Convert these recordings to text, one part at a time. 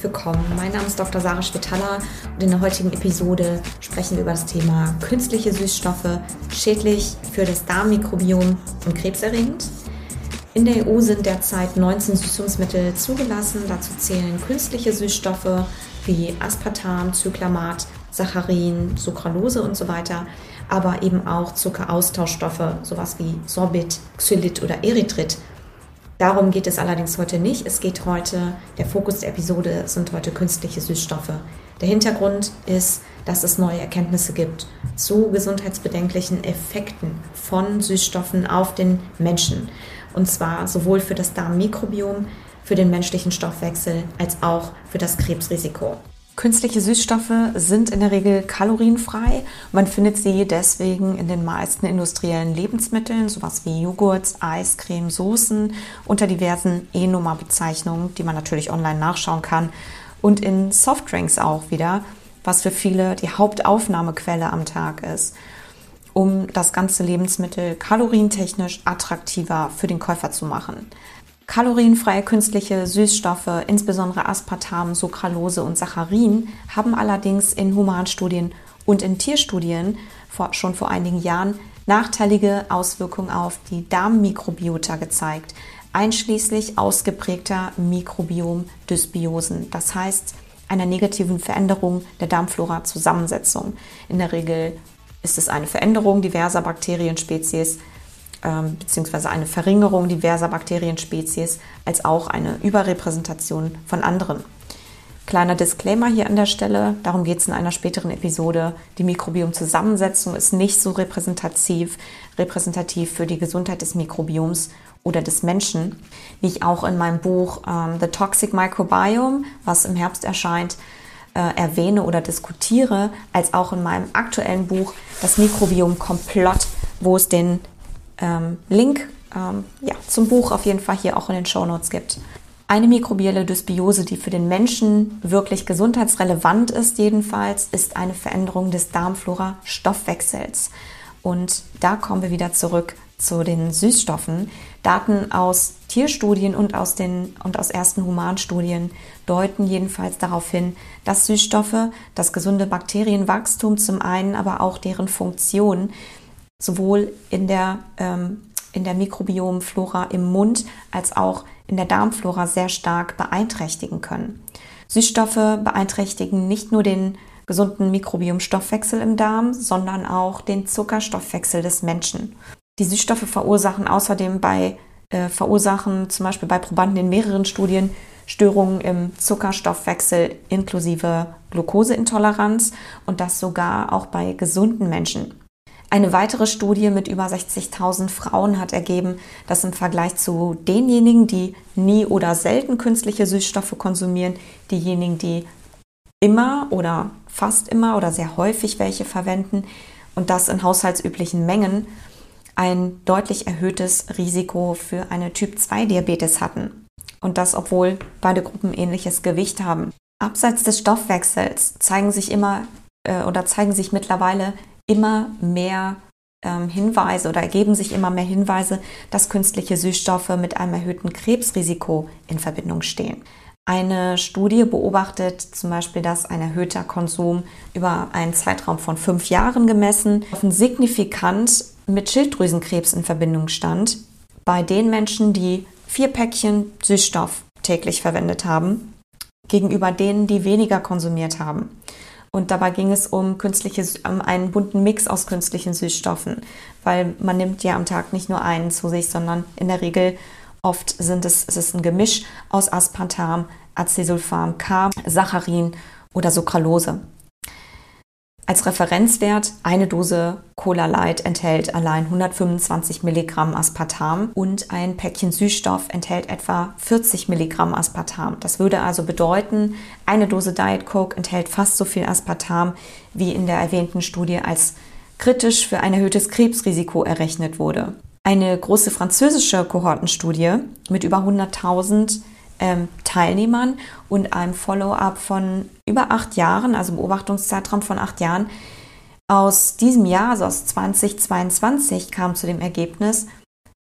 herzlich willkommen. Mein Name ist Dr. Sarah Spitaler und in der heutigen Episode sprechen wir über das Thema künstliche Süßstoffe, schädlich für das Darmmikrobiom und krebserregend. In der EU sind derzeit 19 Süßungsmittel zugelassen. Dazu zählen künstliche Süßstoffe wie Aspartam, Zyklamat, Saccharin, Sucralose und so weiter, aber eben auch Zuckeraustauschstoffe, sowas wie Sorbit, Xylit oder Erythrit Darum geht es allerdings heute nicht. Es geht heute, der Fokus der Episode sind heute künstliche Süßstoffe. Der Hintergrund ist, dass es neue Erkenntnisse gibt zu gesundheitsbedenklichen Effekten von Süßstoffen auf den Menschen. Und zwar sowohl für das Darmmikrobiom, für den menschlichen Stoffwechsel als auch für das Krebsrisiko. Künstliche Süßstoffe sind in der Regel kalorienfrei. Man findet sie deswegen in den meisten industriellen Lebensmitteln, sowas wie Joghurts, Eiscreme, Soßen, unter diversen E-Nummer-Bezeichnungen, die man natürlich online nachschauen kann. Und in Softdrinks auch wieder, was für viele die Hauptaufnahmequelle am Tag ist, um das ganze Lebensmittel kalorientechnisch attraktiver für den Käufer zu machen. Kalorienfreie künstliche Süßstoffe, insbesondere Aspartam, Sucralose und Saccharin, haben allerdings in Humanstudien und in Tierstudien vor, schon vor einigen Jahren nachteilige Auswirkungen auf die Darmmikrobiota gezeigt, einschließlich ausgeprägter Mikrobiom-Dysbiosen, das heißt einer negativen Veränderung der Darmflora-Zusammensetzung. In der Regel ist es eine Veränderung diverser Bakterienspezies, ähm, beziehungsweise eine Verringerung diverser Bakterienspezies als auch eine Überrepräsentation von anderen. Kleiner Disclaimer hier an der Stelle, darum geht es in einer späteren Episode. Die Mikrobiomzusammensetzung ist nicht so repräsentativ, repräsentativ für die Gesundheit des Mikrobioms oder des Menschen, wie ich auch in meinem Buch ähm, The Toxic Microbiome, was im Herbst erscheint, äh, erwähne oder diskutiere, als auch in meinem aktuellen Buch Das Mikrobiom Komplott, wo es den ähm, Link ähm, ja, zum Buch auf jeden Fall hier auch in den Show Notes gibt. Eine mikrobielle Dysbiose, die für den Menschen wirklich gesundheitsrelevant ist, jedenfalls, ist eine Veränderung des Darmflora-Stoffwechsels. Und da kommen wir wieder zurück zu den Süßstoffen. Daten aus Tierstudien und aus, den, und aus ersten Humanstudien deuten jedenfalls darauf hin, dass Süßstoffe das gesunde Bakterienwachstum zum einen, aber auch deren Funktion sowohl in der, ähm, in der Mikrobiomflora im Mund als auch in der Darmflora sehr stark beeinträchtigen können. Süßstoffe beeinträchtigen nicht nur den gesunden Mikrobiomstoffwechsel im Darm, sondern auch den Zuckerstoffwechsel des Menschen. Die Süßstoffe verursachen außerdem bei äh, verursachen zum Beispiel bei Probanden in mehreren Studien Störungen im Zuckerstoffwechsel inklusive Glukoseintoleranz und das sogar auch bei gesunden Menschen. Eine weitere Studie mit über 60.000 Frauen hat ergeben, dass im Vergleich zu denjenigen, die nie oder selten künstliche Süßstoffe konsumieren, diejenigen, die immer oder fast immer oder sehr häufig welche verwenden und das in haushaltsüblichen Mengen, ein deutlich erhöhtes Risiko für eine Typ-2-Diabetes hatten. Und das, obwohl beide Gruppen ähnliches Gewicht haben. Abseits des Stoffwechsels zeigen sich immer äh, oder zeigen sich mittlerweile immer mehr ähm, Hinweise oder ergeben sich immer mehr Hinweise, dass künstliche Süßstoffe mit einem erhöhten Krebsrisiko in Verbindung stehen. Eine Studie beobachtet zum Beispiel, dass ein erhöhter Konsum über einen Zeitraum von fünf Jahren gemessen signifikant mit Schilddrüsenkrebs in Verbindung stand bei den Menschen, die vier Päckchen Süßstoff täglich verwendet haben, gegenüber denen, die weniger konsumiert haben. Und dabei ging es um künstliche, um einen bunten Mix aus künstlichen Süßstoffen, weil man nimmt ja am Tag nicht nur einen zu sich, sondern in der Regel oft sind es, es ist ein Gemisch aus Aspartam, Acesulfam K, Saccharin oder Sucralose. Als Referenzwert eine Dose Cola Light enthält allein 125 Milligramm Aspartam und ein Päckchen Süßstoff enthält etwa 40 Milligramm Aspartam. Das würde also bedeuten, eine Dose Diet Coke enthält fast so viel Aspartam, wie in der erwähnten Studie als kritisch für ein erhöhtes Krebsrisiko errechnet wurde. Eine große französische Kohortenstudie mit über 100.000 ähm, Teilnehmern und einem Follow-up von über acht Jahren, also Beobachtungszeitraum von acht Jahren, aus diesem Jahr, also aus 2022, kam zu dem Ergebnis,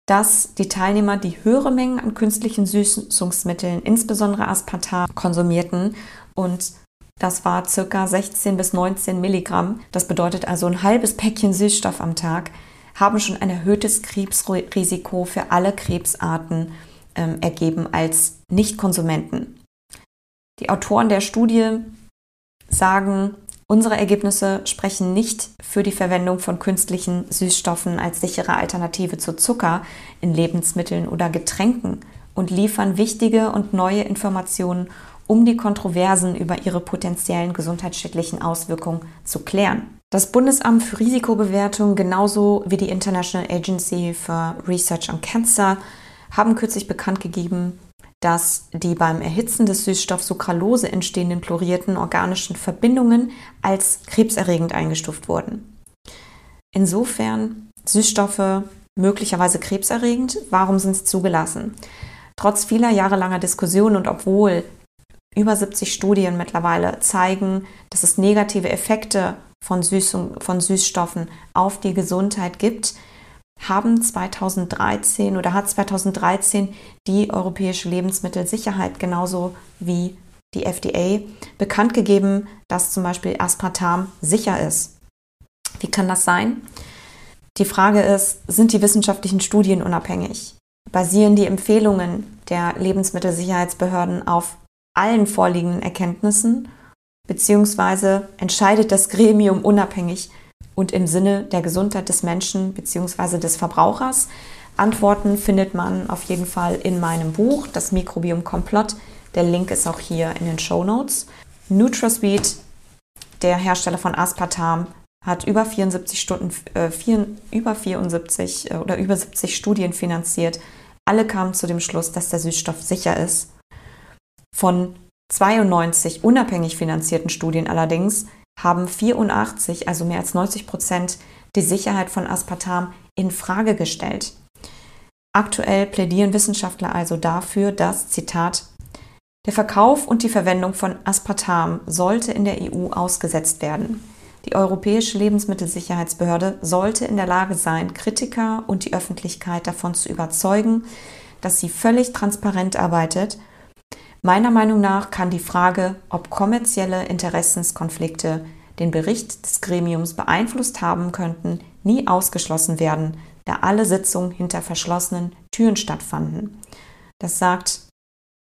dass die Teilnehmer, die höhere Mengen an künstlichen Süßungsmitteln, insbesondere Aspartam, konsumierten. Und das war circa 16 bis 19 Milligramm. Das bedeutet also ein halbes Päckchen Süßstoff am Tag, haben schon ein erhöhtes Krebsrisiko für alle Krebsarten ähm, ergeben als Nichtkonsumenten. Die Autoren der Studie sagen, unsere Ergebnisse sprechen nicht für die Verwendung von künstlichen Süßstoffen als sichere Alternative zu Zucker in Lebensmitteln oder Getränken und liefern wichtige und neue Informationen um die Kontroversen über ihre potenziellen gesundheitsschädlichen Auswirkungen zu klären. Das Bundesamt für Risikobewertung genauso wie die International Agency for Research on Cancer haben kürzlich bekannt gegeben, dass die beim Erhitzen des Süßstoffs Sucralose entstehenden chlorierten organischen Verbindungen als krebserregend eingestuft wurden. Insofern Süßstoffe möglicherweise krebserregend, warum sind sie zugelassen? Trotz vieler jahrelanger Diskussionen und obwohl über 70 Studien mittlerweile zeigen, dass es negative Effekte von, Süßung, von Süßstoffen auf die Gesundheit gibt, haben 2013 oder hat 2013 die Europäische Lebensmittelsicherheit genauso wie die FDA bekannt gegeben, dass zum Beispiel Aspartam sicher ist. Wie kann das sein? Die Frage ist, sind die wissenschaftlichen Studien unabhängig? Basieren die Empfehlungen der Lebensmittelsicherheitsbehörden auf allen vorliegenden Erkenntnissen, beziehungsweise entscheidet das Gremium unabhängig und im Sinne der Gesundheit des Menschen beziehungsweise des Verbrauchers. Antworten findet man auf jeden Fall in meinem Buch, das Mikrobiom Komplott. Der Link ist auch hier in den Show Notes. NutraSweet, der Hersteller von Aspartam, hat über 74 Stunden, äh, vier, über 74 äh, oder über 70 Studien finanziert. Alle kamen zu dem Schluss, dass der Süßstoff sicher ist. Von 92 unabhängig finanzierten Studien allerdings haben 84, also mehr als 90 Prozent, die Sicherheit von Aspartam in Frage gestellt. Aktuell plädieren Wissenschaftler also dafür, dass, Zitat, der Verkauf und die Verwendung von Aspartam sollte in der EU ausgesetzt werden. Die Europäische Lebensmittelsicherheitsbehörde sollte in der Lage sein, Kritiker und die Öffentlichkeit davon zu überzeugen, dass sie völlig transparent arbeitet Meiner Meinung nach kann die Frage, ob kommerzielle Interessenskonflikte den Bericht des Gremiums beeinflusst haben könnten, nie ausgeschlossen werden, da alle Sitzungen hinter verschlossenen Türen stattfanden. Das sagt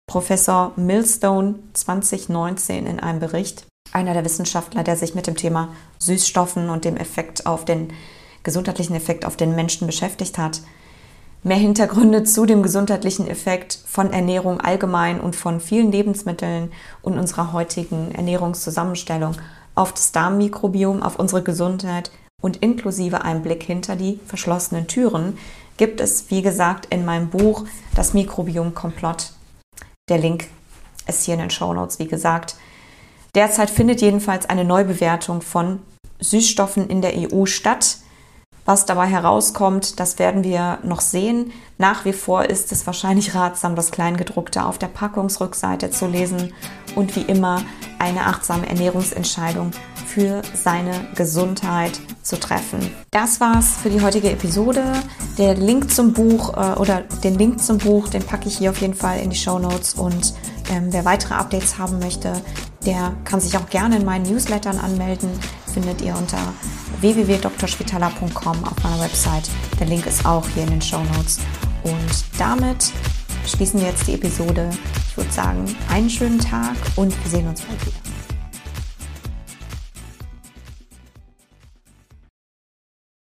Professor Millstone 2019 in einem Bericht, einer der Wissenschaftler, der sich mit dem Thema Süßstoffen und dem Effekt auf den gesundheitlichen Effekt auf den Menschen beschäftigt hat mehr Hintergründe zu dem gesundheitlichen Effekt von Ernährung allgemein und von vielen Lebensmitteln und unserer heutigen Ernährungszusammenstellung auf das Darmmikrobiom, auf unsere Gesundheit und inklusive einem Blick hinter die verschlossenen Türen gibt es, wie gesagt, in meinem Buch Das Mikrobiom Komplott. Der Link ist hier in den Show Notes, wie gesagt. Derzeit findet jedenfalls eine Neubewertung von Süßstoffen in der EU statt. Was dabei herauskommt, das werden wir noch sehen. Nach wie vor ist es wahrscheinlich ratsam, das Kleingedruckte auf der Packungsrückseite zu lesen und wie immer eine achtsame Ernährungsentscheidung für seine Gesundheit zu treffen. Das war's für die heutige Episode. Der Link zum Buch äh, oder den Link zum Buch, den packe ich hier auf jeden Fall in die Show Notes und ähm, wer weitere Updates haben möchte, der kann sich auch gerne in meinen Newslettern anmelden. Findet ihr unter www.drschwitala.com auf meiner Website. Der Link ist auch hier in den Show Notes. Und damit schließen wir jetzt die Episode. Ich würde sagen, einen schönen Tag und wir sehen uns bald wieder.